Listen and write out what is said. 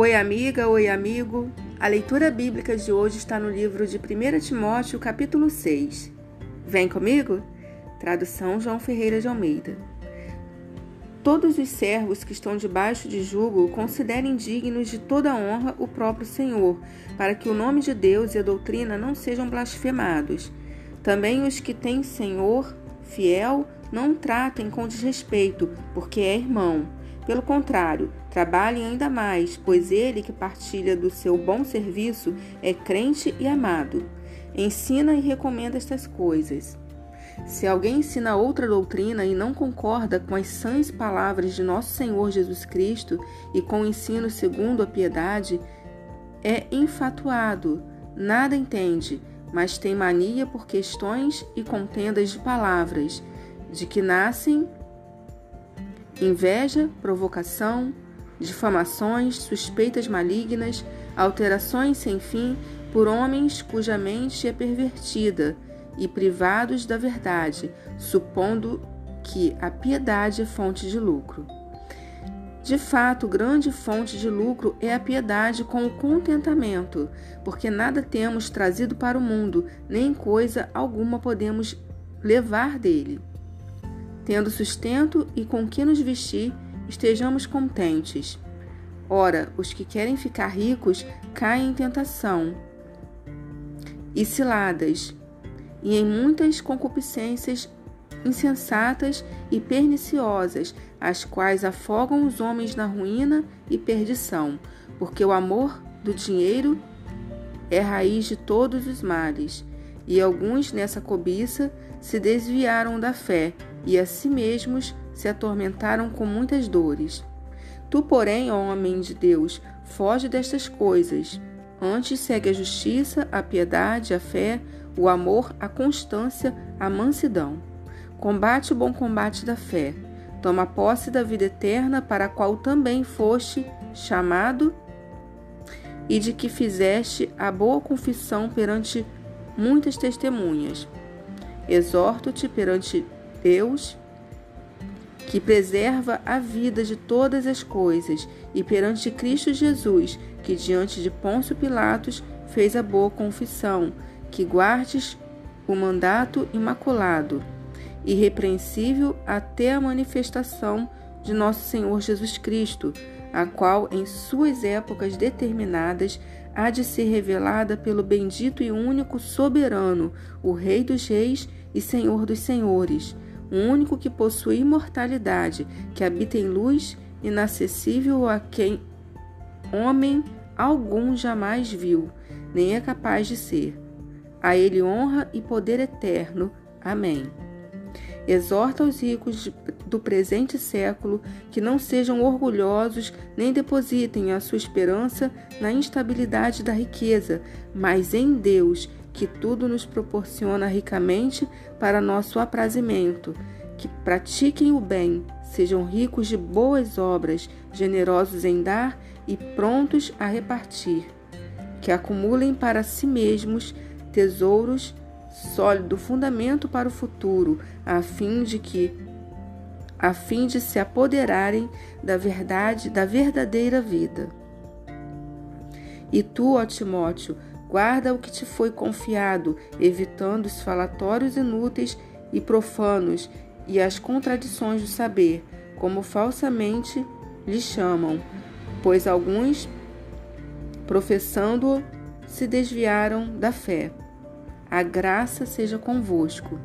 Oi, amiga, oi, amigo. A leitura bíblica de hoje está no livro de 1 Timóteo, capítulo 6. Vem comigo? Tradução João Ferreira de Almeida. Todos os servos que estão debaixo de jugo considerem dignos de toda honra o próprio Senhor, para que o nome de Deus e a doutrina não sejam blasfemados. Também os que têm Senhor fiel não tratem com desrespeito, porque é irmão. Pelo contrário, trabalhem ainda mais, pois ele que partilha do seu bom serviço é crente e amado. Ensina e recomenda estas coisas. Se alguém ensina outra doutrina e não concorda com as sãs palavras de nosso Senhor Jesus Cristo e com o ensino segundo a piedade, é infatuado, nada entende, mas tem mania por questões e contendas de palavras, de que nascem inveja, provocação, difamações, suspeitas malignas, alterações sem fim por homens cuja mente é pervertida e privados da verdade, supondo que a piedade é fonte de lucro. De fato, grande fonte de lucro é a piedade com o contentamento, porque nada temos trazido para o mundo, nem coisa alguma podemos levar dele. Tendo sustento e com que nos vestir, estejamos contentes. Ora, os que querem ficar ricos caem em tentação e ciladas, e em muitas concupiscências insensatas e perniciosas, as quais afogam os homens na ruína e perdição, porque o amor do dinheiro é raiz de todos os males. E alguns nessa cobiça se desviaram da fé e a si mesmos se atormentaram com muitas dores. Tu, porém, ó homem de Deus, foge destas coisas. Antes segue a justiça, a piedade, a fé, o amor, a constância, a mansidão. Combate o bom combate da fé. Toma posse da vida eterna, para a qual também foste chamado e de que fizeste a boa confissão perante muitas testemunhas. Exorto-te perante Deus, que preserva a vida de todas as coisas, e perante Cristo Jesus, que diante de Pôncio Pilatos fez a boa confissão, que guardes o mandato imaculado, irrepreensível até a manifestação de nosso Senhor Jesus Cristo, a qual, em suas épocas determinadas, há de ser revelada pelo bendito e único soberano, o Rei dos Reis e Senhor dos Senhores, o único que possui imortalidade, que habita em luz inacessível a quem homem algum jamais viu, nem é capaz de ser a ele honra e poder eterno. Amém. Exorta os ricos do presente século que não sejam orgulhosos nem depositem a sua esperança na instabilidade da riqueza, mas em Deus, que tudo nos proporciona ricamente para nosso aprazimento. Que pratiquem o bem, sejam ricos de boas obras, generosos em dar e prontos a repartir. Que acumulem para si mesmos tesouros, sólido fundamento para o futuro, a fim de que a fim de se apoderarem da verdade, da verdadeira vida. E tu, ó Timóteo, guarda o que te foi confiado, evitando os falatórios inúteis e profanos e as contradições do saber, como falsamente lhe chamam, pois alguns, professando-o, se desviaram da fé. A graça seja convosco.